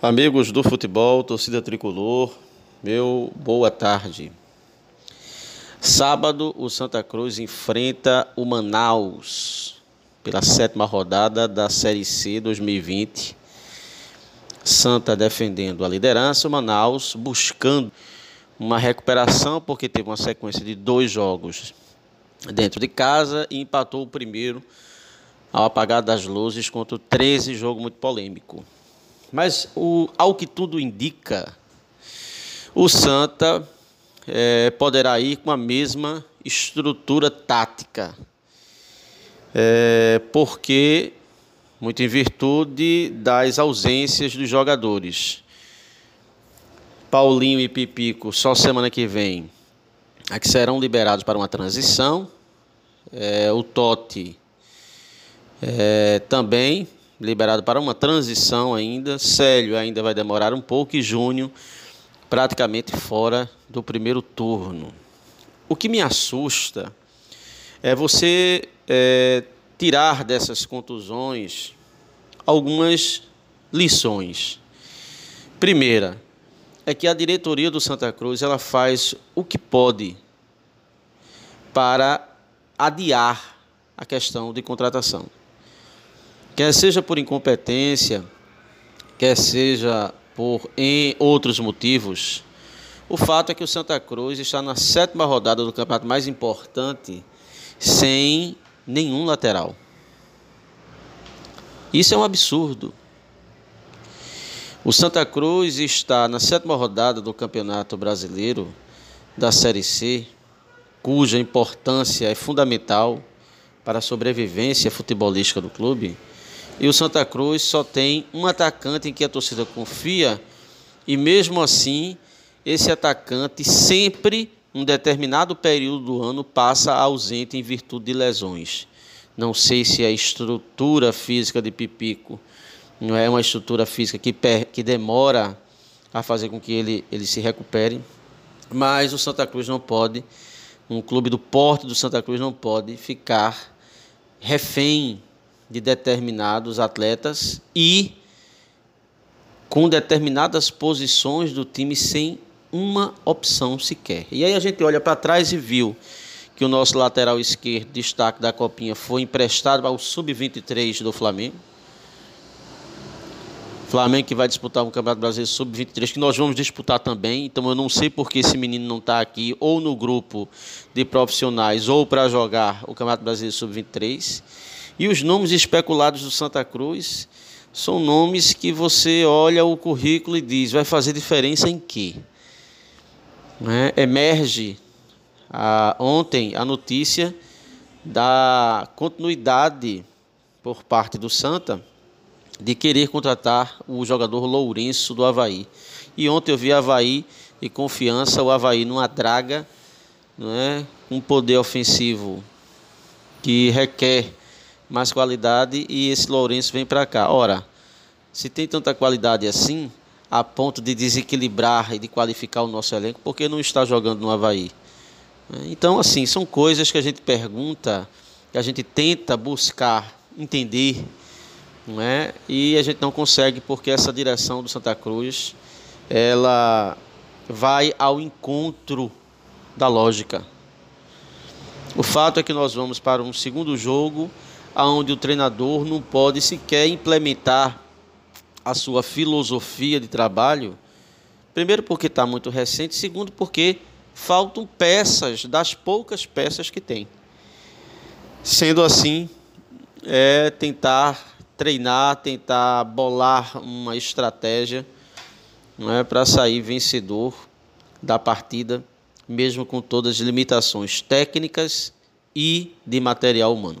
Amigos do futebol, torcida tricolor, meu boa tarde. Sábado, o Santa Cruz enfrenta o Manaus pela sétima rodada da Série C 2020. Santa defendendo a liderança, o Manaus buscando uma recuperação, porque teve uma sequência de dois jogos dentro de casa e empatou o primeiro ao apagar das luzes contra o 13, jogo muito polêmico. Mas, o, ao que tudo indica, o Santa é, poderá ir com a mesma estrutura tática. É, porque, muito em virtude das ausências dos jogadores. Paulinho e Pipico, só semana que vem, é que serão liberados para uma transição. É, o Totti é, também liberado para uma transição ainda. Célio ainda vai demorar um pouco e Júnior praticamente fora do primeiro turno. O que me assusta é você é, tirar dessas contusões algumas lições. Primeira, é que a diretoria do Santa Cruz ela faz o que pode para adiar a questão de contratação quer seja por incompetência, quer seja por em outros motivos, o fato é que o Santa Cruz está na sétima rodada do campeonato mais importante sem nenhum lateral. Isso é um absurdo. O Santa Cruz está na sétima rodada do Campeonato Brasileiro da Série C, cuja importância é fundamental para a sobrevivência futebolística do clube e o Santa Cruz só tem um atacante em que a torcida confia, e mesmo assim, esse atacante sempre, um determinado período do ano, passa ausente em virtude de lesões. Não sei se a estrutura física de Pipico não é uma estrutura física que, que demora a fazer com que ele, ele se recupere, mas o Santa Cruz não pode, um clube do porte do Santa Cruz não pode ficar refém de determinados atletas e com determinadas posições do time sem uma opção sequer. E aí a gente olha para trás e viu que o nosso lateral esquerdo, destaque da Copinha, foi emprestado ao Sub-23 do Flamengo. Flamengo que vai disputar o Campeonato Brasileiro Sub-23, que nós vamos disputar também. Então eu não sei por que esse menino não está aqui, ou no grupo de profissionais, ou para jogar o Campeonato Brasileiro Sub-23. E os nomes especulados do Santa Cruz são nomes que você olha o currículo e diz: vai fazer diferença em quê? Né? Emerge a, ontem a notícia da continuidade por parte do Santa de querer contratar o jogador Lourenço do Havaí. E ontem eu vi Havaí e confiança, o Havaí numa draga, não é? um poder ofensivo que requer mais qualidade e esse Lourenço vem para cá. Ora, se tem tanta qualidade assim, a ponto de desequilibrar e de qualificar o nosso elenco, por que não está jogando no Havaí? Então, assim, são coisas que a gente pergunta, que a gente tenta buscar entender, não é? e a gente não consegue porque essa direção do Santa Cruz ela vai ao encontro da lógica. O fato é que nós vamos para um segundo jogo onde o treinador não pode sequer implementar a sua filosofia de trabalho. Primeiro, porque está muito recente, segundo, porque faltam peças das poucas peças que tem. Sendo assim, é tentar treinar, tentar bolar uma estratégia não é para sair vencedor da partida, mesmo com todas as limitações técnicas e de material humano.